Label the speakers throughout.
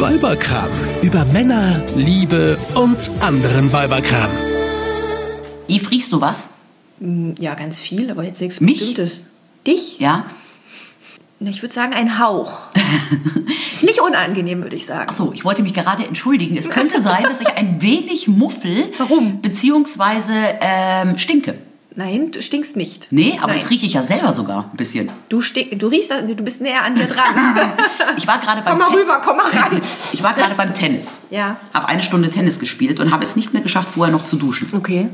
Speaker 1: Weiberkram. Über Männer, Liebe und anderen Weiberkram.
Speaker 2: Yves, riechst du was?
Speaker 3: Ja, ganz viel, aber jetzt nichts
Speaker 2: Mich?
Speaker 3: Bestimmtes. Dich?
Speaker 2: Ja?
Speaker 3: Ich würde sagen, ein Hauch. Ist nicht unangenehm, würde ich sagen.
Speaker 2: Achso, ich wollte mich gerade entschuldigen. Es könnte sein, dass ich ein wenig muffel.
Speaker 3: Warum?
Speaker 2: Beziehungsweise ähm, stinke.
Speaker 3: Nein, du stinkst nicht.
Speaker 2: Nee, aber
Speaker 3: Nein.
Speaker 2: das rieche ich ja selber sogar ein bisschen.
Speaker 3: Du, du riechst, du bist näher an mir dran.
Speaker 2: Ich war gerade beim
Speaker 3: komm mal
Speaker 2: Ten-
Speaker 3: rüber, komm mal rein.
Speaker 2: Ich war gerade beim Tennis.
Speaker 3: Ja.
Speaker 2: Habe eine Stunde Tennis gespielt und habe es nicht mehr geschafft, vorher noch zu duschen.
Speaker 3: Okay.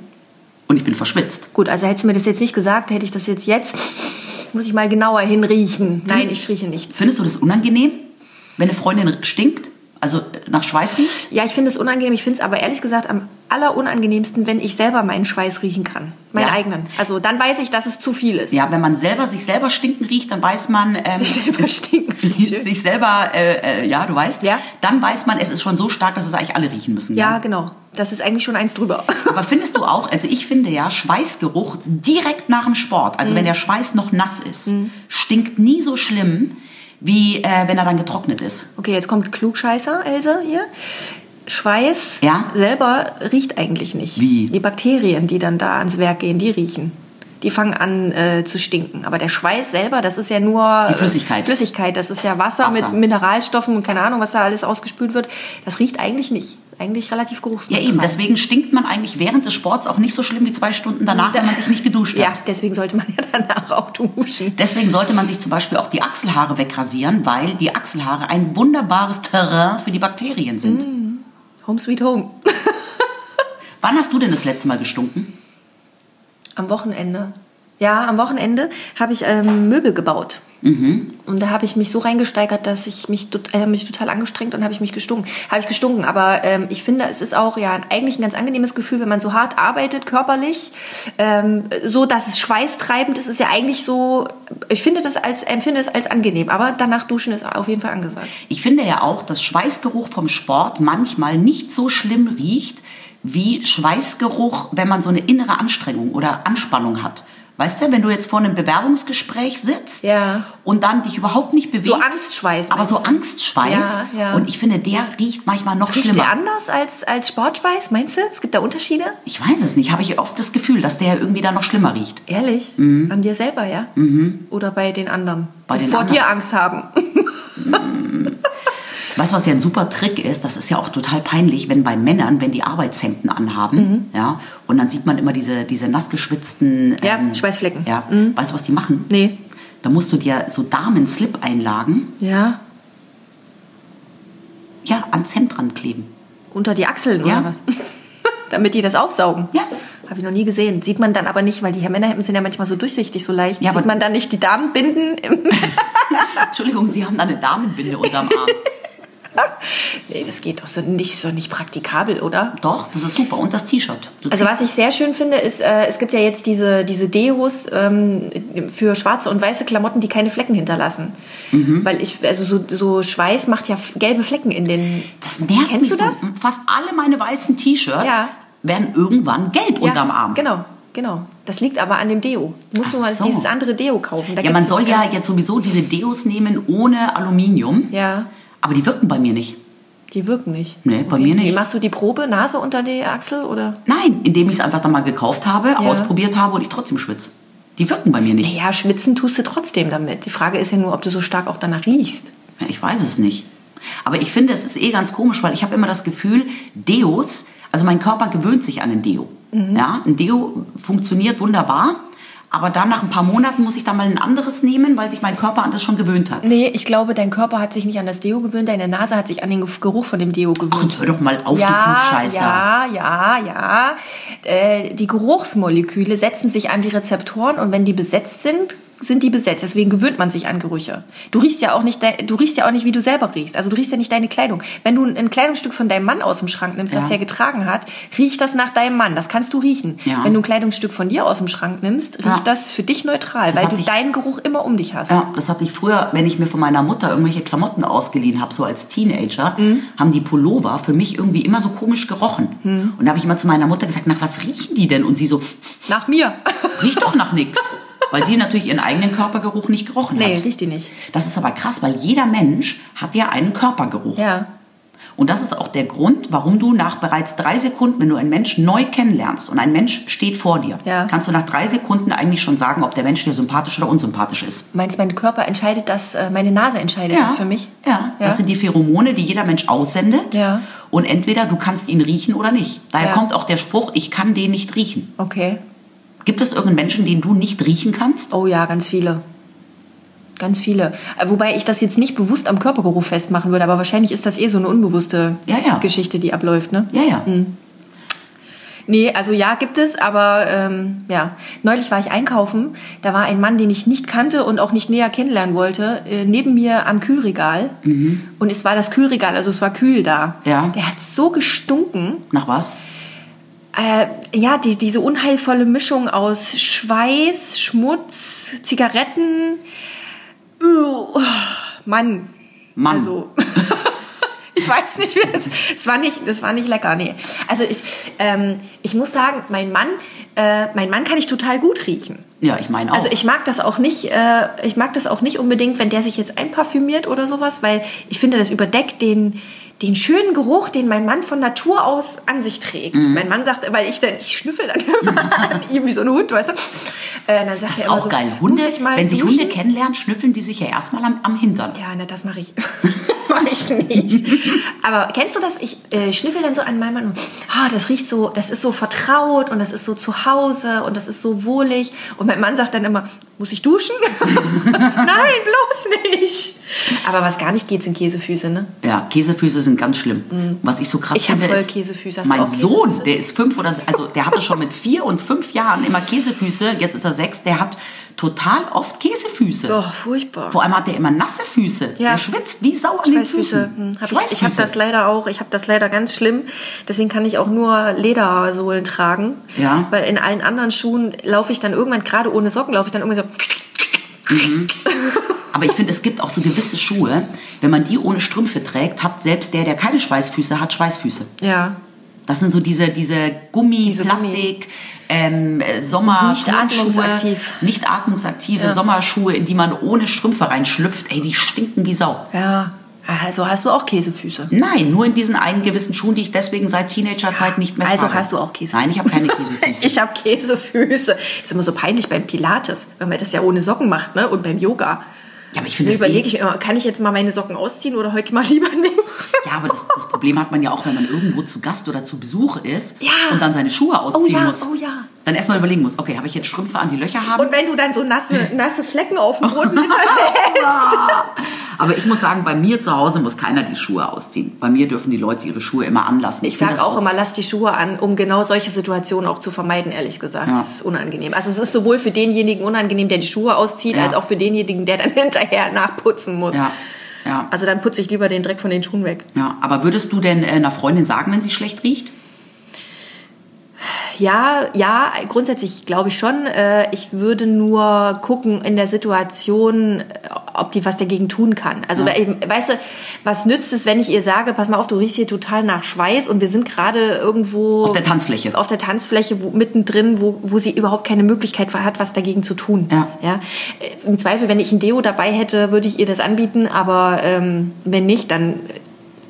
Speaker 2: Und ich bin verschwitzt.
Speaker 3: Gut, also hättest du mir das jetzt nicht gesagt, hätte ich das jetzt jetzt, muss ich mal genauer hinriechen. Nein,
Speaker 2: Findest-
Speaker 3: ich rieche nichts.
Speaker 2: Findest du das unangenehm, wenn eine Freundin stinkt? Also nach Schweiß riecht?
Speaker 3: Ja, ich finde es unangenehm. Ich finde es aber ehrlich gesagt am allerunangenehmsten, wenn ich selber meinen Schweiß riechen kann. Meinen
Speaker 2: Ja.
Speaker 3: eigenen. Also dann weiß ich, dass es zu viel ist.
Speaker 2: Ja, wenn man selber sich selber stinken riecht, dann weiß man, ähm,
Speaker 3: Sich selber stinken riecht.
Speaker 2: sich selber, äh, äh, ja, du weißt,
Speaker 3: Ja.
Speaker 2: dann weiß man, es ist schon so stark, dass es eigentlich alle riechen müssen.
Speaker 3: Ja, genau. Das ist eigentlich schon eins drüber.
Speaker 2: Aber findest du auch, also ich finde ja, Schweißgeruch direkt nach dem Sport, also wenn
Speaker 3: Mhm.
Speaker 2: der Schweiß noch nass ist, stinkt nie so schlimm, wie äh, wenn er dann getrocknet ist.
Speaker 3: Okay, jetzt kommt Klugscheißer, Else, hier. Schweiß
Speaker 2: Ja?
Speaker 3: selber riecht eigentlich nicht.
Speaker 2: Wie?
Speaker 3: Die Bakterien, die dann da ans Werk gehen, die riechen. Die fangen an äh, zu stinken. Aber der Schweiß selber, das ist ja nur...
Speaker 2: Die Flüssigkeit.
Speaker 3: Flüssigkeit, das ist ja Wasser,
Speaker 2: Wasser.
Speaker 3: mit Mineralstoffen und keine Ahnung, was da alles ausgespült wird. Das riecht eigentlich nicht. Eigentlich relativ
Speaker 2: Ja
Speaker 3: geruchsneutral.
Speaker 2: eben, deswegen stinkt man eigentlich während des Sports auch nicht so schlimm wie zwei Stunden danach, wenn man sich nicht geduscht
Speaker 3: Ja,
Speaker 2: hat.
Speaker 3: deswegen sollte man ja danach auch duschen.
Speaker 2: Deswegen sollte man sich zum Beispiel auch die Achselhaare wegrasieren, weil die Achselhaare ein wunderbares Terrain für die Bakterien sind.
Speaker 3: Home sweet home.
Speaker 2: Wann hast du denn das letzte Mal gestunken?
Speaker 3: Am Wochenende. Ja, am Wochenende habe ich ähm, Möbel gebaut. Und da habe ich mich so reingesteigert, dass ich mich, äh, mich total angestrengt und habe ich mich gestunken. Habe ich gestunken. Aber ähm, ich finde, es ist auch ja eigentlich ein ganz angenehmes Gefühl, wenn man so hart arbeitet, körperlich, ähm, so dass es schweißtreibend ist, ist ja eigentlich so, ich finde das als, empfinde es als angenehm. Aber danach duschen ist auf jeden Fall angesagt.
Speaker 2: Ich finde ja auch, dass Schweißgeruch vom Sport manchmal nicht so schlimm riecht wie Schweißgeruch, wenn man so eine innere Anstrengung oder Anspannung hat. Weißt du, wenn du jetzt vor einem Bewerbungsgespräch sitzt
Speaker 3: Ja.
Speaker 2: und dann dich überhaupt nicht bewegst.
Speaker 3: Angstschweiß,
Speaker 2: Aber so? Angstschweiß.
Speaker 3: Ja, ja.
Speaker 2: Und ich finde, der riecht manchmal noch
Speaker 3: Riecht
Speaker 2: schlimmer.
Speaker 3: der anders als, als Sportschweiß, meinst du? Es gibt da Unterschiede?
Speaker 2: Ich weiß es nicht. Habe ich oft das Gefühl, dass der irgendwie dann noch schlimmer riecht.
Speaker 3: Ehrlich? An dir selber, ja? Oder bei den anderen?
Speaker 2: Mhm. Bei
Speaker 3: die
Speaker 2: den
Speaker 3: vor
Speaker 2: anderen.
Speaker 3: dir Angst haben.
Speaker 2: Weißt du, was ja ein super Trick ist? Das ist ja auch total peinlich, wenn bei Männern, wenn die Arbeitshemden anhaben,
Speaker 3: Mhm.
Speaker 2: ja, und dann sieht man immer diese, diese nass geschwitzten
Speaker 3: Ja, Schweißflecken. Mhm.
Speaker 2: Ja, weißt du, was die machen?
Speaker 3: Nee.
Speaker 2: Da musst du dir so Damen-Slip-Einlagen,
Speaker 3: Ja.
Speaker 2: ja, ans Hemd dran kleben.
Speaker 3: Unter die Achseln
Speaker 2: Ja.
Speaker 3: oder was? Damit die das aufsaugen.
Speaker 2: Ja.
Speaker 3: Habe ich noch nie gesehen. Sieht man dann aber nicht, weil die Männerhemden sind ja manchmal so durchsichtig, so leicht.
Speaker 2: Ja,
Speaker 3: Sieht man dann nicht die Damenbinden? Im
Speaker 2: Entschuldigung, Sie haben da eine Damenbinde unterm Arm.
Speaker 3: nee, das geht doch so nicht, so nicht praktikabel, oder?
Speaker 2: Doch, das ist super. Und das T-Shirt.
Speaker 3: Also was ich sehr schön finde, ist, äh, es gibt ja jetzt diese, diese Deos ähm, für schwarze und weiße Klamotten, die keine Flecken hinterlassen.
Speaker 2: Mhm.
Speaker 3: Weil ich, also so, so Schweiß macht ja gelbe Flecken in den...
Speaker 2: das nervt
Speaker 3: Kennst
Speaker 2: mich
Speaker 3: du
Speaker 2: so.
Speaker 3: das?
Speaker 2: Fast alle meine weißen T-Shirts
Speaker 3: Ja.
Speaker 2: werden irgendwann gelb unterm Arm.
Speaker 3: Genau, genau. Das liegt aber an dem Deo. Du musst
Speaker 2: Ach
Speaker 3: nur mal
Speaker 2: so.
Speaker 3: dieses andere Deo kaufen. Da
Speaker 2: Ja, man soll ja jetzt sowieso diese Deos nehmen ohne Aluminium.
Speaker 3: Ja,
Speaker 2: Aber die wirken bei mir nicht.
Speaker 3: die wirken nicht.
Speaker 2: Nee, bei mir nicht.
Speaker 3: Wie machst du die Probe? Nase unter die Achsel oder?
Speaker 2: Nein, indem ich es einfach dann mal gekauft habe,
Speaker 3: Ja.
Speaker 2: ausprobiert habe und ich trotzdem schwitze. Die wirken bei mir nicht.
Speaker 3: Ja, schwitzen tust du trotzdem damit. Die Frage ist ja nur, ob du so stark auch danach riechst.
Speaker 2: Ja, Ich weiß es nicht. Aber ich finde, es ist eh ganz komisch, weil ich habe immer das Gefühl, Deos, also mein Körper gewöhnt sich an ein Deo.
Speaker 3: Mhm.
Speaker 2: Ja, ein Deo funktioniert wunderbar, aber dann nach ein paar Monaten muss ich dann mal ein anderes nehmen, weil sich mein Körper an das schon gewöhnt hat.
Speaker 3: Nee, ich glaube, dein Körper hat sich nicht an das Deo gewöhnt, deine Nase hat sich an den Geruch von dem Deo
Speaker 2: Ach,
Speaker 3: gewöhnt.
Speaker 2: jetzt hör doch mal auf,
Speaker 3: ja,
Speaker 2: du Klugscheißer.
Speaker 3: ja, ja, ja. Äh, die Geruchsmoleküle setzen sich an die Rezeptoren und wenn die besetzt sind, sind die besetzt. Deswegen gewöhnt man sich an Gerüche. Du riechst ja auch nicht, du riechst ja auch nicht, wie du selber riechst. Also du riechst ja nicht deine Kleidung. Wenn du ein Kleidungsstück von deinem Mann aus dem Schrank nimmst,
Speaker 2: Ja.
Speaker 3: das der getragen hat, riecht das nach deinem Mann. Das kannst du riechen.
Speaker 2: Ja.
Speaker 3: Wenn du ein Kleidungsstück von dir aus dem Schrank nimmst, riecht
Speaker 2: Ja.
Speaker 3: das für dich neutral,
Speaker 2: Das
Speaker 3: weil du
Speaker 2: ich-
Speaker 3: deinen Geruch immer um dich hast.
Speaker 2: Ja, das hatte ich früher, wenn ich mir von meiner Mutter irgendwelche Klamotten ausgeliehen habe, so als Teenager,
Speaker 3: Mhm.
Speaker 2: haben die Pullover für mich irgendwie immer so komisch gerochen.
Speaker 3: Mhm.
Speaker 2: Und da habe ich immer zu meiner Mutter gesagt, nach was riechen die denn? Und sie so,
Speaker 3: Nach mir.
Speaker 2: riecht doch nach nix. Weil die natürlich ihren eigenen Körpergeruch nicht gerochen
Speaker 3: nee,
Speaker 2: hat.
Speaker 3: riecht die nicht.
Speaker 2: Das ist aber krass, weil jeder Mensch hat ja einen Körpergeruch.
Speaker 3: Ja.
Speaker 2: Und das ist auch der Grund, warum du nach bereits drei Sekunden, wenn du einen Mensch neu kennenlernst und ein Mensch steht vor dir,
Speaker 3: Ja.
Speaker 2: kannst du nach drei Sekunden eigentlich schon sagen, ob der Mensch dir sympathisch oder unsympathisch ist.
Speaker 3: Meinst du, mein Körper entscheidet das, äh, meine Nase entscheidet das für mich?
Speaker 2: Ja, das sind die Pheromone, die jeder Mensch aussendet.
Speaker 3: Ja.
Speaker 2: Und entweder du kannst ihn riechen oder nicht. Daher
Speaker 3: Ja.
Speaker 2: kommt auch der Spruch, ich kann den nicht riechen.
Speaker 3: Okay.
Speaker 2: Gibt es irgendeinen Menschen, den du nicht riechen kannst?
Speaker 3: Oh ja, ganz viele. Ganz viele. Äh, Wobei ich das jetzt nicht bewusst am Körpergeruch festmachen würde, aber wahrscheinlich ist das eh so eine unbewusste
Speaker 2: Ja, ja.
Speaker 3: Geschichte, die abläuft, ne?
Speaker 2: Ja, ja.
Speaker 3: Nee, also ja, gibt es, aber ähm, ja. Neulich war ich einkaufen, da war ein Mann, den ich nicht kannte und auch nicht näher kennenlernen wollte, äh, neben mir am Kühlregal. Und es war das Kühlregal, also es war kühl da.
Speaker 2: Mhm. Ja.
Speaker 3: Der hat so gestunken.
Speaker 2: Nach was?
Speaker 3: Äh, ja, die, diese unheilvolle Mischung aus Schweiß, Schmutz, Zigaretten. Uh, Mann.
Speaker 2: Mann.
Speaker 3: Also, ich weiß nicht, wie das, es war nicht, das war nicht lecker, nee. Also ich, ähm, ich muss sagen, mein Mann, äh, mein Mann kann ich total gut riechen.
Speaker 2: Ja, ich meine auch.
Speaker 3: Also ich mag das auch nicht, äh, ich mag das auch nicht unbedingt, wenn der sich jetzt einparfümiert oder sowas, weil ich finde, das überdeckt den, den schönen Geruch, den mein Mann von Natur aus an sich trägt.
Speaker 2: Mhm.
Speaker 3: Mein Mann sagt, weil ich dann, ich schnüffel dann immer an ihm wie so ein Hund, weißt du? Äh, dann sagt
Speaker 2: das
Speaker 3: er
Speaker 2: ist auch
Speaker 3: so,
Speaker 2: geil. Hunde, wenn sich? Hunde kennenlernen, schnüffeln die sich ja erstmal am, am Hintern.
Speaker 3: Ja, na, das mache ich. mache ich nicht. Aber kennst du das? Ich äh, schnüffel dann so an meinem Mann und ah, das riecht so, das ist so vertraut und das ist so zu Hause und das ist so wohlig. Und mein Mann sagt dann immer, muss ich duschen? Nein, bloß nicht. Aber was gar nicht geht, sind Käsefüße, ne?
Speaker 2: Ja, Käsefüße sind ganz schlimm. Was ich so krass
Speaker 3: Mhm. Ich
Speaker 2: finde,
Speaker 3: voll
Speaker 2: ist,
Speaker 3: Käsefüße. Hast
Speaker 2: mein Sohn,
Speaker 3: Käsefüße?
Speaker 2: der ist fünf oder so- also der hatte schon mit vier und fünf Jahren immer Käsefüße. Jetzt ist er sechs. Der hat total oft Käsefüße.
Speaker 3: Oh, furchtbar.
Speaker 2: Vor allem hat er immer nasse Füße.
Speaker 3: Ja.
Speaker 2: Der schwitzt wie Sau an den. Füßen.
Speaker 3: Hm, hab ich ich habe das leider auch. Ich habe das leider ganz schlimm. Deswegen kann ich auch nur Ledersohlen tragen.
Speaker 2: Ja.
Speaker 3: Weil in allen anderen Schuhen laufe ich dann irgendwann, gerade ohne Socken, laufe ich dann irgendwie so.
Speaker 2: Aber ich finde, es gibt auch so gewisse Schuhe, wenn man die ohne Strümpfe trägt, hat selbst der, der keine Schweißfüße hat, Schweißfüße.
Speaker 3: Ja.
Speaker 2: Das sind so diese, diese Gummi,
Speaker 3: Diese
Speaker 2: Plastik, ähm, äh, Sommer,
Speaker 3: Nicht atmungsaktiv.
Speaker 2: nicht atmungsaktive
Speaker 3: Ja.
Speaker 2: Sommerschuhe, in die man ohne Strümpfe reinschlüpft. Ey, die stinken wie Sau.
Speaker 3: Ja. Also hast du auch Käsefüße.
Speaker 2: Nein, nur in diesen einen gewissen Schuhen, die ich deswegen seit Teenagerzeit nicht mehr
Speaker 3: Also
Speaker 2: trage.
Speaker 3: hast du auch Käsefüße.
Speaker 2: Nein, ich habe keine Käsefüße.
Speaker 3: Ich habe Käsefüße. Ist immer so peinlich beim Pilates, wenn man das ja ohne Socken macht, ne? Und beim Yoga.
Speaker 2: Ja, aber ich finde das eh,
Speaker 3: überlege ich immer, kann ich jetzt mal meine Socken ausziehen oder heute mal lieber nicht?
Speaker 2: Ja, aber das, das Problem hat man ja auch, wenn man irgendwo zu Gast oder zu Besuch ist
Speaker 3: Ja.
Speaker 2: und dann seine Schuhe ausziehen
Speaker 3: ja,
Speaker 2: muss.
Speaker 3: oh ja.
Speaker 2: Dann erstmal überlegen muss, okay, habe ich jetzt Strümpfe an, die Löcher haben?
Speaker 3: Und wenn du dann so nasse, nasse Flecken auf dem Boden hinterlässt.
Speaker 2: Aber ich muss sagen, bei mir zu Hause muss keiner die Schuhe ausziehen. Bei mir dürfen die Leute ihre Schuhe immer anlassen.
Speaker 3: Ich
Speaker 2: finde
Speaker 3: sage
Speaker 2: das
Speaker 3: auch immer, lass die Schuhe an, um genau solche Situationen auch zu vermeiden, ehrlich gesagt.
Speaker 2: Ja.
Speaker 3: Das ist unangenehm. Also es ist sowohl für denjenigen unangenehm, der die Schuhe auszieht,
Speaker 2: Ja.
Speaker 3: als auch für denjenigen, der dann hinterher nachputzen muss.
Speaker 2: Ja, ja.
Speaker 3: Also dann putze ich lieber den Dreck von den Schuhen weg.
Speaker 2: ja. Aber würdest du denn äh, einer Freundin sagen, wenn sie schlecht riecht?
Speaker 3: Ja, ja, grundsätzlich glaube ich schon. Äh, Ich würde nur gucken in der Situation, ob die was dagegen tun kann. Also, eben, weißt du, was nützt es, wenn ich ihr sage, pass mal auf, du riechst hier total nach Schweiß und wir sind gerade irgendwo
Speaker 2: Auf der Tanzfläche.
Speaker 3: auf der Tanzfläche wo, mittendrin, wo, wo sie überhaupt keine Möglichkeit hat, was dagegen zu tun.
Speaker 2: Ja.
Speaker 3: Ja? Im Zweifel, wenn ich ein Deo dabei hätte, würde ich ihr das anbieten, aber ähm, wenn nicht, dann,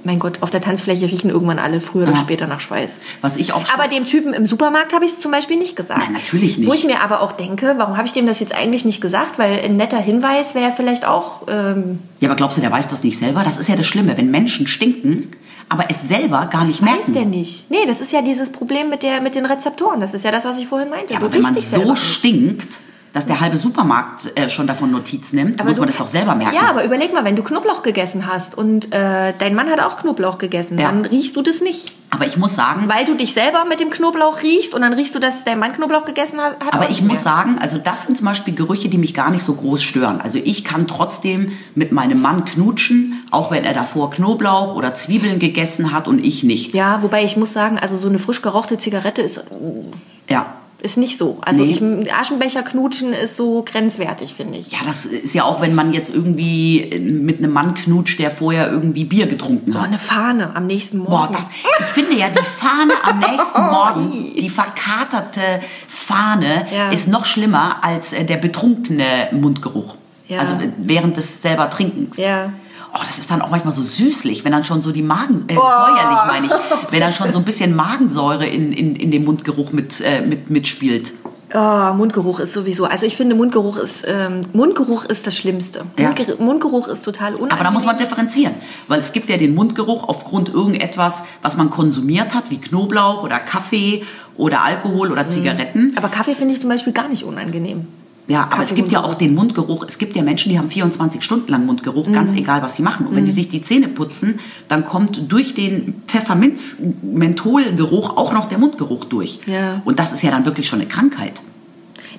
Speaker 3: mein Gott, auf der Tanzfläche riechen irgendwann alle früher oder
Speaker 2: Ja.
Speaker 3: später nach Schweiß.
Speaker 2: Was ich auch
Speaker 3: Aber dem Typen im Supermarkt habe ich es zum Beispiel nicht gesagt.
Speaker 2: Nein, natürlich nicht.
Speaker 3: Wo ich mir aber auch denke, warum habe ich dem das jetzt eigentlich nicht gesagt? Weil ein netter Hinweis wäre vielleicht auch. Ähm,
Speaker 2: Ja, aber glaubst du, der weiß das nicht selber? Das ist ja das Schlimme, wenn Menschen stinken, aber es selber gar nicht
Speaker 3: weiß
Speaker 2: merken.
Speaker 3: der nicht. Nee, das ist ja dieses Problem mit, der, mit den Rezeptoren. Das ist ja das, was ich vorhin meinte.
Speaker 2: Ja,
Speaker 3: Du
Speaker 2: aber wenn man so
Speaker 3: nicht.
Speaker 2: stinkt, dass der halbe Supermarkt äh, schon davon Notiz nimmt, muss
Speaker 3: du-
Speaker 2: man das doch selber merken.
Speaker 3: Ja, aber überleg mal, wenn du Knoblauch gegessen hast und äh, dein Mann hat auch Knoblauch gegessen,
Speaker 2: Ja.
Speaker 3: dann riechst du das nicht.
Speaker 2: aber ich muss sagen,
Speaker 3: Weil du dich selber mit dem Knoblauch riechst und dann riechst du, dass dein Mann Knoblauch gegessen hat.
Speaker 2: Aber ich
Speaker 3: nicht
Speaker 2: muss
Speaker 3: mehr.
Speaker 2: sagen, also das sind zum Beispiel Gerüche, die mich gar nicht so groß stören. Also ich kann trotzdem mit meinem Mann knutschen, auch wenn er davor Knoblauch oder Zwiebeln gegessen hat und ich nicht.
Speaker 3: Ja, wobei ich muss sagen, also so eine frisch gerauchte Zigarette ist
Speaker 2: Ja.
Speaker 3: Ist nicht so. Also
Speaker 2: Nee.
Speaker 3: ich, Aschenbecher knutschen ist so grenzwertig, finde ich.
Speaker 2: Ja, das ist ja auch, wenn man jetzt irgendwie mit einem Mann knutscht, der vorher irgendwie Bier getrunken
Speaker 3: Oh,
Speaker 2: hat.
Speaker 3: eine Fahne am nächsten Morgen.
Speaker 2: Boah, das, ich finde ja, die Fahne am nächsten Morgen, die verkaterte Fahne,
Speaker 3: Ja.
Speaker 2: ist noch schlimmer als äh, der betrunkene Mundgeruch.
Speaker 3: Ja.
Speaker 2: Also äh, während des selber Trinkens.
Speaker 3: Ja.
Speaker 2: Oh, das ist dann auch manchmal so süßlich, wenn dann schon so die Magen, äh, säuerlich meine ich, wenn dann schon so ein bisschen Magensäure in, in, in dem Mundgeruch mit, äh, mit, mitspielt.
Speaker 3: Oh, Mundgeruch ist sowieso. Also ich finde, Mundgeruch ist ähm, Mundgeruch ist das Schlimmste.
Speaker 2: Ja.
Speaker 3: Mundger Mundgeruch ist total unangenehm.
Speaker 2: Aber da muss man differenzieren, weil es gibt ja den Mundgeruch aufgrund irgendetwas, was man konsumiert hat, wie Knoblauch oder Kaffee oder Alkohol oder Zigaretten.
Speaker 3: Aber Kaffee finde ich zum Beispiel gar nicht unangenehm.
Speaker 2: Ja, aber es gibt ja auch den Mundgeruch. Es gibt ja Menschen, die haben 24 Stunden lang Mundgeruch, ganz
Speaker 3: Mhm.
Speaker 2: egal, was sie machen. Und wenn die sich die Zähne putzen, dann kommt durch den Pfefferminz-Mentholgeruch auch noch der Mundgeruch durch.
Speaker 3: Ja.
Speaker 2: Und das ist ja dann wirklich schon eine Krankheit.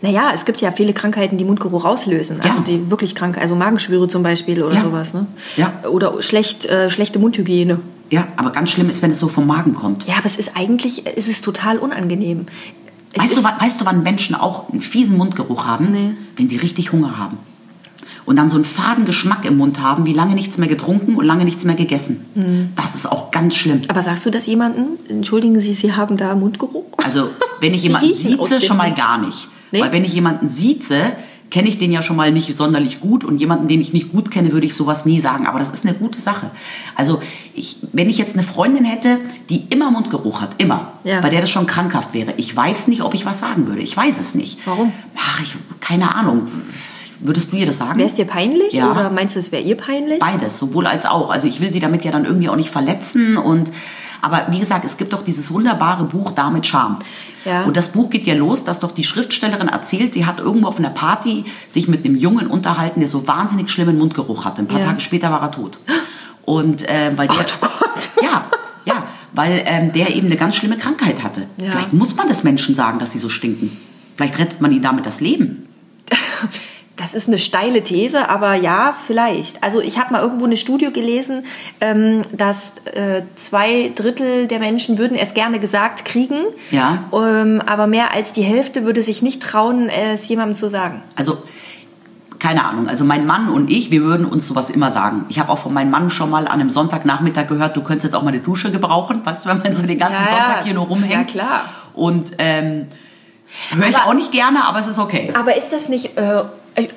Speaker 3: Naja, es gibt ja viele Krankheiten, die Mundgeruch auslösen. Also
Speaker 2: Ja.
Speaker 3: die wirklich krank, also Magenschwüre zum Beispiel oder
Speaker 2: Ja.
Speaker 3: sowas. Ne?
Speaker 2: Ja.
Speaker 3: Oder schlecht, äh, schlechte Mundhygiene.
Speaker 2: Ja, aber ganz schlimm ist, wenn es so vom Magen kommt.
Speaker 3: Ja, aber es ist eigentlich, es ist total unangenehm.
Speaker 2: Weißt du, wann, weißt du, wann Menschen auch einen fiesen Mundgeruch haben?
Speaker 3: Nee.
Speaker 2: Wenn sie richtig Hunger haben. Und dann so einen faden Geschmack im Mund haben, wie lange nichts mehr getrunken und lange nichts mehr gegessen.
Speaker 3: Mhm.
Speaker 2: Das ist auch ganz schlimm.
Speaker 3: aber sagst du das jemandem? Entschuldigen Sie, Sie haben da Mundgeruch?
Speaker 2: Also, wenn ich jemanden sieze, schon mal gar nicht.
Speaker 3: Nee?
Speaker 2: Weil wenn ich jemanden sieze, kenne ich den ja schon mal nicht sonderlich gut und jemanden, den ich nicht gut kenne, würde ich sowas nie sagen. Aber das ist eine gute Sache. Also, ich, wenn ich jetzt eine Freundin hätte, die immer Mundgeruch hat, immer,
Speaker 3: Ja.
Speaker 2: bei der das schon krankhaft wäre, ich weiß nicht, ob ich was sagen würde. Ich weiß es nicht.
Speaker 3: Warum?
Speaker 2: Ach, ich, keine Ahnung. Würdest du ihr das sagen?
Speaker 3: Wäre es dir peinlich
Speaker 2: Ja.
Speaker 3: oder meinst du, es wäre ihr peinlich?
Speaker 2: Beides, sowohl als auch. Also ich will sie damit ja dann irgendwie auch nicht verletzen und aber wie gesagt, es gibt doch dieses wunderbare Buch Da mit Charme.
Speaker 3: Ja.
Speaker 2: Und das Buch geht ja los, dass doch die Schriftstellerin erzählt, sie hat irgendwo auf einer Party sich mit einem Jungen unterhalten, der so wahnsinnig schlimmen Mundgeruch hatte. Ein paar
Speaker 3: Ja.
Speaker 2: Tage später war er tot. Und äh, weil der,
Speaker 3: Ach du Gott.
Speaker 2: ja, ja, weil ähm, der eben eine ganz schlimme Krankheit hatte.
Speaker 3: Ja.
Speaker 2: Vielleicht muss man das Menschen sagen, dass sie so stinken. Vielleicht rettet man ihnen damit das Leben.
Speaker 3: Das ist eine steile These, aber ja, vielleicht. Also ich habe mal irgendwo eine Studie gelesen, ähm, dass äh, zwei Drittel der Menschen würden es gerne gesagt kriegen,
Speaker 2: Ja.
Speaker 3: ähm, aber mehr als die Hälfte würde sich nicht trauen, es jemandem zu sagen.
Speaker 2: Also, keine Ahnung. Also mein Mann und ich, wir würden uns sowas immer sagen. Ich habe auch von meinem Mann schon mal an einem Sonntagnachmittag gehört, du könntest jetzt auch mal eine Dusche gebrauchen, weißt du, wenn man so den ganzen
Speaker 3: Ja.
Speaker 2: Sonntag hier nur rumhängt.
Speaker 3: Ja, klar.
Speaker 2: Und ähm, höre ich auch nicht gerne, aber es ist okay.
Speaker 3: Aber ist das nicht, äh,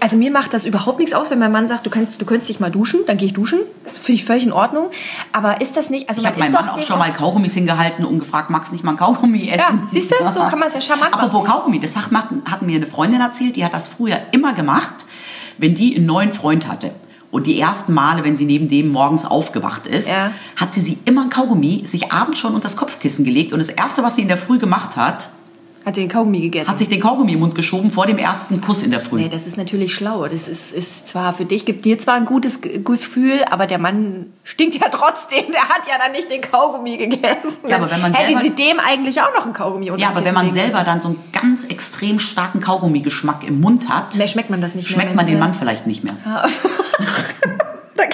Speaker 3: also mir macht das überhaupt nichts aus, wenn mein Mann sagt, du kannst, du könntest dich mal duschen, dann gehe ich duschen. Finde ich völlig in Ordnung. Aber ist das nicht, also
Speaker 2: Ich habe meinem Mann auch schon mal Kaugummis hingehalten und gefragt, magst du nicht mal ein Kaugummi essen?
Speaker 3: Ja, siehst du, so kann man es ja charmant machen.
Speaker 2: Apropos Kaugummi, das hat, hat mir eine Freundin erzählt, die hat das früher immer gemacht, wenn die einen neuen Freund hatte. Und die ersten Male, wenn sie neben dem morgens aufgewacht ist,
Speaker 3: Ja.
Speaker 2: hatte sie immer ein Kaugummi, sich abends schon unter das Kopfkissen gelegt. Und das Erste, was sie in der Früh gemacht hat,
Speaker 3: Hat den Kaugummi gegessen.
Speaker 2: hat sich den Kaugummi im Mund geschoben vor dem ersten Kuss in der Früh.
Speaker 3: Nee, das ist natürlich schlau. Das ist, ist zwar für dich, gibt dir zwar ein gutes Ge- Gefühl, aber der Mann stinkt ja trotzdem. Der hat ja dann nicht den Kaugummi gegessen.
Speaker 2: Ja, aber wenn man
Speaker 3: Hätte
Speaker 2: selber-
Speaker 3: sie dem eigentlich auch noch einen Kaugummi unter
Speaker 2: ja, aber wenn man selber dann so einen ganz extrem starken Kaugummi-Geschmack im Mund hat.
Speaker 3: Mehr schmeckt man das nicht
Speaker 2: schmeckt
Speaker 3: mehr.
Speaker 2: man den Mann vielleicht nicht mehr.
Speaker 3: Da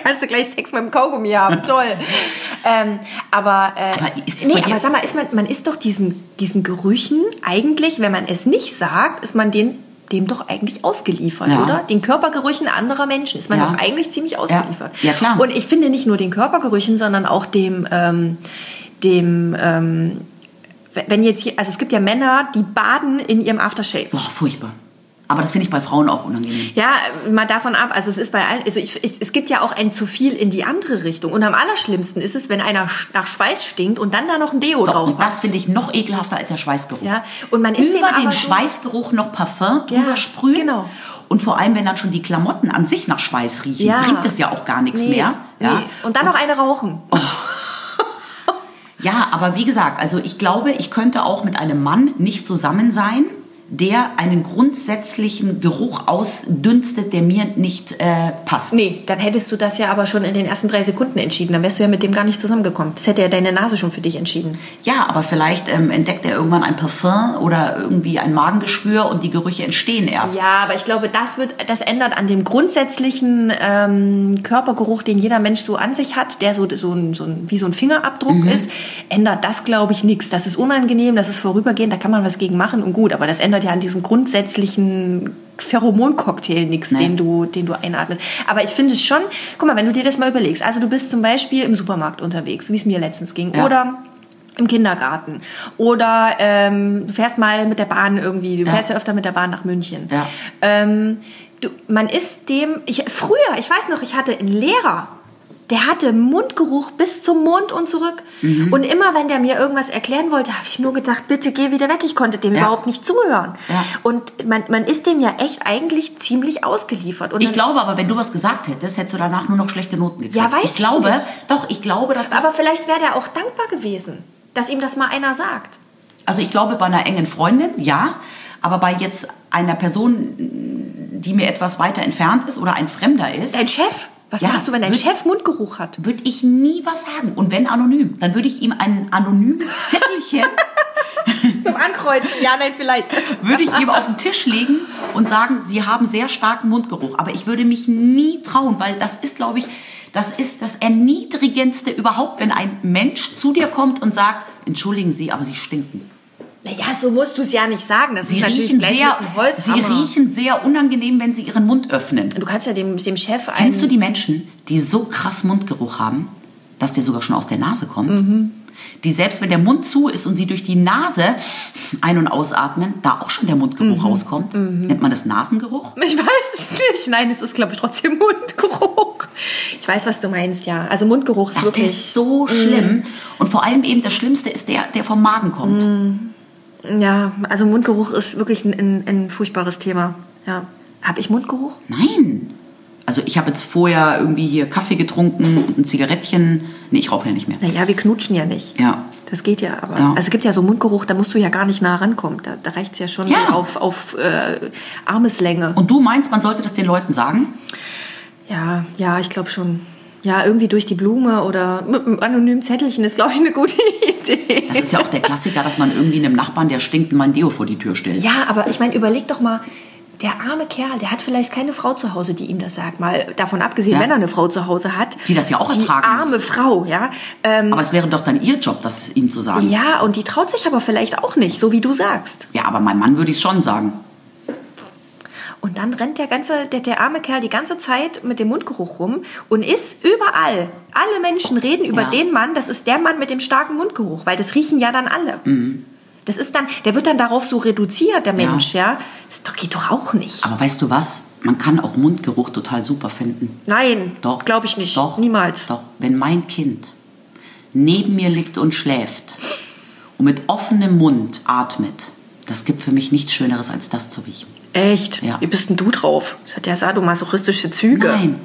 Speaker 3: kannst du gleich Sex mit dem Kaugummi haben. Toll. ähm, aber, äh,
Speaker 2: Aber
Speaker 3: nee, aber sag mal, ist man, man ist doch diesen, diesen Gerüchen eigentlich, wenn man es nicht sagt, ist man den dem doch eigentlich ausgeliefert,
Speaker 2: Ja.
Speaker 3: oder? Den Körpergerüchen anderer Menschen ist man
Speaker 2: Ja.
Speaker 3: doch eigentlich ziemlich ausgeliefert.
Speaker 2: Ja, klar.
Speaker 3: Und ich finde nicht nur den Körpergerüchen, sondern auch dem, ähm, dem, ähm, wenn jetzt hier, also es gibt ja Männer, die baden in ihrem Aftershave.
Speaker 2: Boah, furchtbar. Aber das finde ich bei Frauen auch unangenehm.
Speaker 3: Ja, mal davon ab. Also es ist bei allen, also ich, ich, es gibt ja auch ein zu viel in die andere Richtung. Und am allerschlimmsten ist es, wenn einer nach Schweiß stinkt und dann da noch ein Deo
Speaker 2: So,
Speaker 3: drauf
Speaker 2: und das finde ich noch ekelhafter als der Schweißgeruch.
Speaker 3: Ja, und man ist
Speaker 2: Über den Schweißgeruch noch Parfum drüber
Speaker 3: Ja,
Speaker 2: sprühen.
Speaker 3: genau.
Speaker 2: Und vor allem, wenn dann schon die Klamotten an sich nach Schweiß riechen,
Speaker 3: Ja.
Speaker 2: bringt es ja auch gar nichts
Speaker 3: Nee,
Speaker 2: mehr. Ja?
Speaker 3: nee. Und dann noch eine rauchen.
Speaker 2: ja, aber wie gesagt, also ich glaube, ich könnte auch mit einem Mann nicht zusammen sein, der einen grundsätzlichen Geruch ausdünstet, der mir nicht äh, passt.
Speaker 3: Nee, dann hättest du das ja aber schon in den ersten drei Sekunden entschieden. Dann wärst du ja mit dem gar nicht zusammengekommen. Das hätte ja deine Nase schon für dich entschieden.
Speaker 2: Ja, aber vielleicht ähm, entdeckt er irgendwann ein Parfum oder irgendwie ein Magengeschwür und die Gerüche entstehen erst.
Speaker 3: Ja, aber ich glaube, das wird, das ändert an dem grundsätzlichen ähm, Körpergeruch, den jeder Mensch so an sich hat, der so, so, ein, so ein, wie so ein Fingerabdruck ist, ändert das, glaube ich, nichts. Das ist unangenehm, das ist vorübergehend, da kann man was gegen machen und gut, aber das ändert ja an diesem grundsätzlichen Pheromoncocktail nichts, den du, den du einatmest. Aber ich finde es schon, guck mal, wenn du dir das mal überlegst, also du bist zum Beispiel im Supermarkt unterwegs, wie es mir letztens ging,
Speaker 2: Ja.
Speaker 3: oder im Kindergarten oder ähm, du fährst mal mit der Bahn irgendwie, du
Speaker 2: Ja.
Speaker 3: fährst ja öfter mit der Bahn nach München.
Speaker 2: Ja.
Speaker 3: Ähm, du, man ist dem, ich, früher, ich weiß noch, ich hatte einen Lehrer, Der hatte Mundgeruch bis zum Mund und zurück.
Speaker 2: Mhm.
Speaker 3: Und immer wenn der mir irgendwas erklären wollte, habe ich nur gedacht, bitte geh wieder weg. Ich konnte dem
Speaker 2: Ja.
Speaker 3: überhaupt nicht zuhören.
Speaker 2: Ja.
Speaker 3: Und man, man ist dem ja echt eigentlich ziemlich ausgeliefert. Und
Speaker 2: Ich glaube aber, wenn du was gesagt hättest, hättest du danach nur noch schlechte Noten gekriegt.
Speaker 3: Ja, weiß
Speaker 2: ich
Speaker 3: ich
Speaker 2: glaube,
Speaker 3: nicht.
Speaker 2: doch, ich glaube, dass das.
Speaker 3: aber vielleicht wäre der auch dankbar gewesen, dass ihm das mal einer sagt.
Speaker 2: also ich glaube, bei einer engen Freundin, ja. Aber bei jetzt einer Person, die mir etwas weiter entfernt ist oder ein Fremder ist,
Speaker 3: Dein Chef? Was
Speaker 2: Ja,
Speaker 3: machst du, wenn dein
Speaker 2: wird-
Speaker 3: Chef Mundgeruch hat?
Speaker 2: würde ich nie was sagen. Und wenn anonym, dann würde ich ihm ein anonymes Zettelchen,
Speaker 3: Zum Ankreuzen. Ja, nein, vielleicht.
Speaker 2: würde ich ihm auf den Tisch legen und sagen, Sie haben sehr starken Mundgeruch. Aber ich würde mich nie trauen, weil das ist, glaube ich, das ist das Erniedrigendste überhaupt, wenn ein Mensch zu dir kommt und sagt, entschuldigen Sie, aber Sie stinken.
Speaker 3: Naja, so musst du es ja nicht sagen. Das
Speaker 2: Sie
Speaker 3: ist natürlich
Speaker 2: riechen,
Speaker 3: gleich
Speaker 2: sehr,
Speaker 3: mit Holzhammer.
Speaker 2: Sie riechen sehr unangenehm, wenn Sie Ihren Mund öffnen.
Speaker 3: Du kannst ja dem, dem Chef einen...
Speaker 2: Kennst du die Menschen, die so krass Mundgeruch haben, dass der sogar schon aus der Nase kommt?
Speaker 3: Mhm.
Speaker 2: Die selbst wenn der Mund zu ist und sie durch die Nase ein- und ausatmen, da auch schon der Mundgeruch
Speaker 3: Mhm.
Speaker 2: rauskommt. Nennt man das Nasengeruch?
Speaker 3: Ich weiß es nicht. Nein, es ist, glaube ich, trotzdem Mundgeruch. Ich weiß, was du meinst, ja. Also Mundgeruch ist
Speaker 2: Das
Speaker 3: wirklich...
Speaker 2: ist so schlimm. Und vor allem eben das Schlimmste ist der, der vom Magen kommt.
Speaker 3: Ja, also Mundgeruch ist wirklich ein, ein, ein furchtbares Thema. Ja. Habe ich Mundgeruch?
Speaker 2: Nein. Also ich habe jetzt vorher irgendwie hier Kaffee getrunken und ein Zigarettchen. Nee, ich rauche ja nicht mehr.
Speaker 3: Naja, wir knutschen ja nicht.
Speaker 2: Ja.
Speaker 3: Das geht ja, aber.
Speaker 2: Ja.
Speaker 3: Also es gibt ja so Mundgeruch, da musst du ja gar nicht nah rankommen. Da, da reicht es ja schon
Speaker 2: Ja.
Speaker 3: auf, auf äh, Armeslänge.
Speaker 2: Und du meinst, man sollte das den Leuten sagen?
Speaker 3: Ja, ja, ich glaube schon. Ja, irgendwie durch die Blume oder mit einem anonymen Zettelchen ist, glaube ich, eine gute Idee.
Speaker 2: Das ist ja auch der Klassiker, dass man irgendwie einem Nachbarn, der stinkt, mal ein Deo vor die Tür stellt.
Speaker 3: Ja, aber ich meine, überleg doch mal, der arme Kerl, der hat vielleicht keine Frau zu Hause, die ihm das sagt. Mal davon abgesehen,
Speaker 2: Ja.
Speaker 3: wenn er eine Frau zu Hause hat.
Speaker 2: Die das ja auch
Speaker 3: die
Speaker 2: ertragen muss.
Speaker 3: arme Frau, ja. Ähm,
Speaker 2: Aber es wäre doch dann ihr Job, das ihm zu sagen.
Speaker 3: ja, und die traut sich aber vielleicht auch nicht, so wie du sagst.
Speaker 2: Ja, aber mein Mann würde ich schon sagen.
Speaker 3: Und dann rennt der ganze, der, der arme Kerl die ganze Zeit mit dem Mundgeruch rum und ist überall. Alle Menschen reden über
Speaker 2: Ja.
Speaker 3: den Mann, das ist der Mann mit dem starken Mundgeruch, weil das riechen ja dann alle.
Speaker 2: Mhm.
Speaker 3: Das ist dann, der wird dann darauf so reduziert, der Mensch, ja. Das doch- geht doch auch nicht.
Speaker 2: Aber weißt du was? Man kann auch Mundgeruch total super finden.
Speaker 3: Nein,
Speaker 2: Doch.
Speaker 3: glaube ich nicht.
Speaker 2: Doch.
Speaker 3: Niemals.
Speaker 2: Doch. Wenn mein Kind neben mir liegt und schläft und mit offenem Mund atmet, das gibt für mich nichts Schöneres, als das zu riechen.
Speaker 3: Echt?
Speaker 2: Ja.
Speaker 3: Wie bist denn du drauf? Das hat ja sadomasochistische Züge.
Speaker 2: Nein.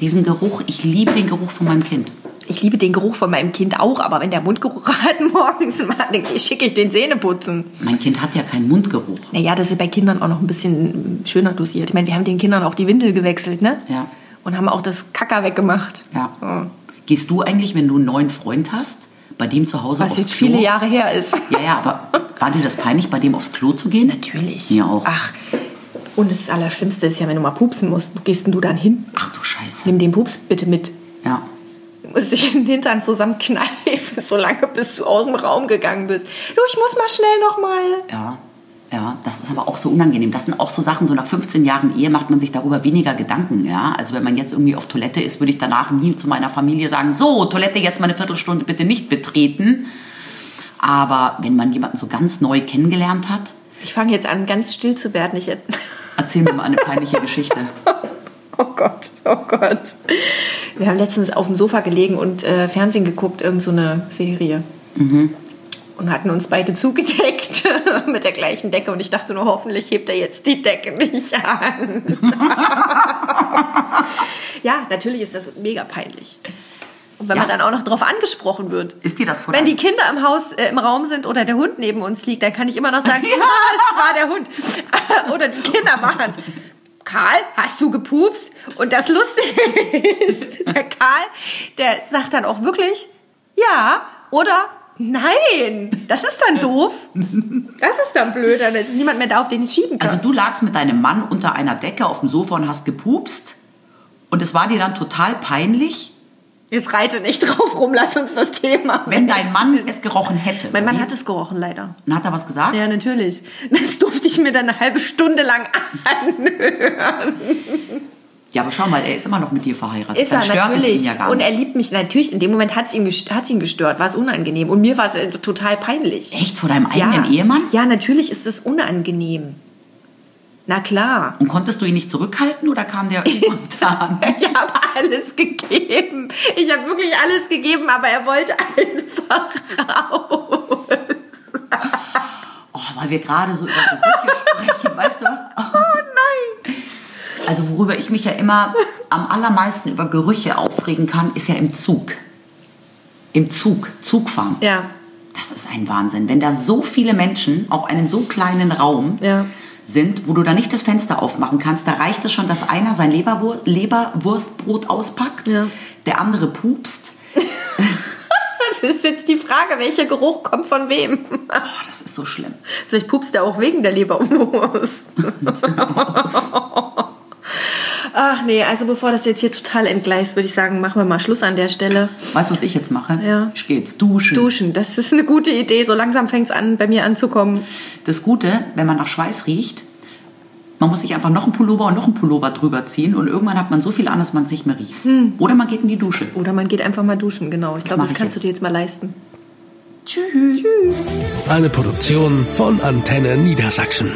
Speaker 2: Diesen Geruch, ich liebe den Geruch von meinem Kind.
Speaker 3: Ich liebe den Geruch von meinem Kind auch, aber wenn der Mundgeruch hat morgens, dann schicke ich den Zähneputzen.
Speaker 2: Mein Kind hat ja keinen Mundgeruch.
Speaker 3: Naja, das ist bei Kindern auch noch ein bisschen schöner dosiert. Ich meine, wir haben den Kindern auch die Windel gewechselt, ne?
Speaker 2: Ja.
Speaker 3: Und haben auch das Kacker weggemacht.
Speaker 2: Ja. Gehst du eigentlich, wenn du einen neuen Freund hast, bei dem zu Hause
Speaker 3: Was
Speaker 2: aufs
Speaker 3: jetzt
Speaker 2: Klo?
Speaker 3: viele Jahre her ist.
Speaker 2: Ja, ja, aber war dir das peinlich, bei dem aufs Klo zu gehen?
Speaker 3: Natürlich.
Speaker 2: Mir auch.
Speaker 3: Ach, und das Allerschlimmste ist ja, wenn du mal pupsen musst, wo gehst denn du dann hin?
Speaker 2: Ach du Scheiße.
Speaker 3: Nimm den Pups bitte mit.
Speaker 2: Ja.
Speaker 3: Du musst dich in den Hintern zusammenkneifen, solange bis du aus dem Raum gegangen bist. Du, ich muss mal schnell noch mal.
Speaker 2: Ja. Ja, das ist aber auch so unangenehm. Das sind auch so Sachen, so nach 15 Jahren Ehe macht man sich darüber weniger Gedanken. Ja? Also wenn man jetzt irgendwie auf Toilette ist, würde ich danach nie zu meiner Familie sagen, so, Toilette jetzt mal eine Viertelstunde bitte nicht betreten. Aber wenn man jemanden so ganz neu kennengelernt hat,
Speaker 3: Ich fange jetzt an, ganz still zu werden. Ich
Speaker 2: erzähl mir mal eine peinliche Geschichte.
Speaker 3: Oh Gott, oh Gott. Wir haben letztens auf dem Sofa gelegen und äh, Fernsehen geguckt, irgend so eine Serie. Und hatten uns beide zugedeckt mit der gleichen Decke. Und ich dachte nur, hoffentlich hebt er jetzt die Decke nicht an. ja, natürlich ist das mega peinlich. Und wenn
Speaker 2: Ja.
Speaker 3: man dann auch noch drauf angesprochen wird.
Speaker 2: Ist dir das vor
Speaker 3: Wenn die Kinder im Haus, äh, im Raum sind oder der Hund neben uns liegt, dann kann ich immer noch sagen, ja, es war der Hund. oder die Kinder machen es. Karl, hast du gepupst? Und das Lustige ist, der Karl, der sagt dann auch wirklich, ja oder nein. Das ist dann doof. Das ist dann blöd, dann ist niemand mehr da, auf den ich schieben kann.
Speaker 2: Also du lagst mit deinem Mann unter einer Decke auf dem Sofa und hast gepupst und es war dir dann total peinlich,
Speaker 3: Jetzt reite nicht drauf rum, lass uns das Thema.
Speaker 2: wenn dein Mann es gerochen hätte.
Speaker 3: Mein Mann
Speaker 2: oder
Speaker 3: hat es gerochen, leider.
Speaker 2: wie? Und hat er was gesagt?
Speaker 3: Ja, natürlich. Das durfte ich mir dann eine halbe Stunde lang anhören.
Speaker 2: Ja, aber schau mal, er ist immer noch mit dir verheiratet.
Speaker 3: Ist
Speaker 2: Dann
Speaker 3: er natürlich.
Speaker 2: ihn ja gar
Speaker 3: und
Speaker 2: nicht.
Speaker 3: er liebt mich natürlich. In dem Moment hat es ihn, hat's ihn gestört, war es unangenehm. Und mir war es äh, total peinlich.
Speaker 2: Echt? Vor deinem
Speaker 3: ja.
Speaker 2: eigenen Ehemann?
Speaker 3: Ja, natürlich ist es unangenehm. Na klar.
Speaker 2: Und konntest du ihn nicht zurückhalten oder kam der spontan?
Speaker 3: Ich habe alles gegeben. Ich habe wirklich alles gegeben, aber er wollte einfach raus.
Speaker 2: oh, weil wir gerade so über Gerüche sprechen. Weißt du was?
Speaker 3: Oh.
Speaker 2: Also worüber ich mich ja immer am allermeisten über Gerüche aufregen kann, ist ja im Zug. Im Zug, Zugfahren.
Speaker 3: Ja.
Speaker 2: Das ist ein Wahnsinn. Wenn da so viele Menschen auf einen so kleinen Raum
Speaker 3: Ja.
Speaker 2: sind, wo du da nicht das Fenster aufmachen kannst, da reicht es schon, dass einer sein Leberwur Leberwurstbrot auspackt,
Speaker 3: Ja.
Speaker 2: der andere pupst.
Speaker 3: Das ist jetzt die Frage, welcher Geruch kommt von wem.
Speaker 2: Oh, das ist so schlimm.
Speaker 3: Vielleicht pupst er auch wegen der Leberwurst. Ach nee, also bevor das jetzt hier total entgleist, würde ich sagen, machen wir mal Schluss an der Stelle.
Speaker 2: Weißt du, was ich jetzt mache?
Speaker 3: Ja.
Speaker 2: Ich gehe jetzt duschen.
Speaker 3: Duschen, das ist eine gute Idee. So langsam fängt es an, bei mir anzukommen.
Speaker 2: Das Gute, wenn man nach Schweiß riecht, man muss sich einfach noch einen Pullover und noch einen Pullover drüber ziehen und irgendwann hat man so viel an, dass man es nicht mehr riecht. Oder man geht in die Dusche.
Speaker 3: Oder man geht einfach mal duschen, genau. Ich glaube, das kannst
Speaker 2: jetzt.
Speaker 3: du dir jetzt mal leisten.
Speaker 2: Tschüss.
Speaker 1: Eine Produktion von Antenne Niedersachsen.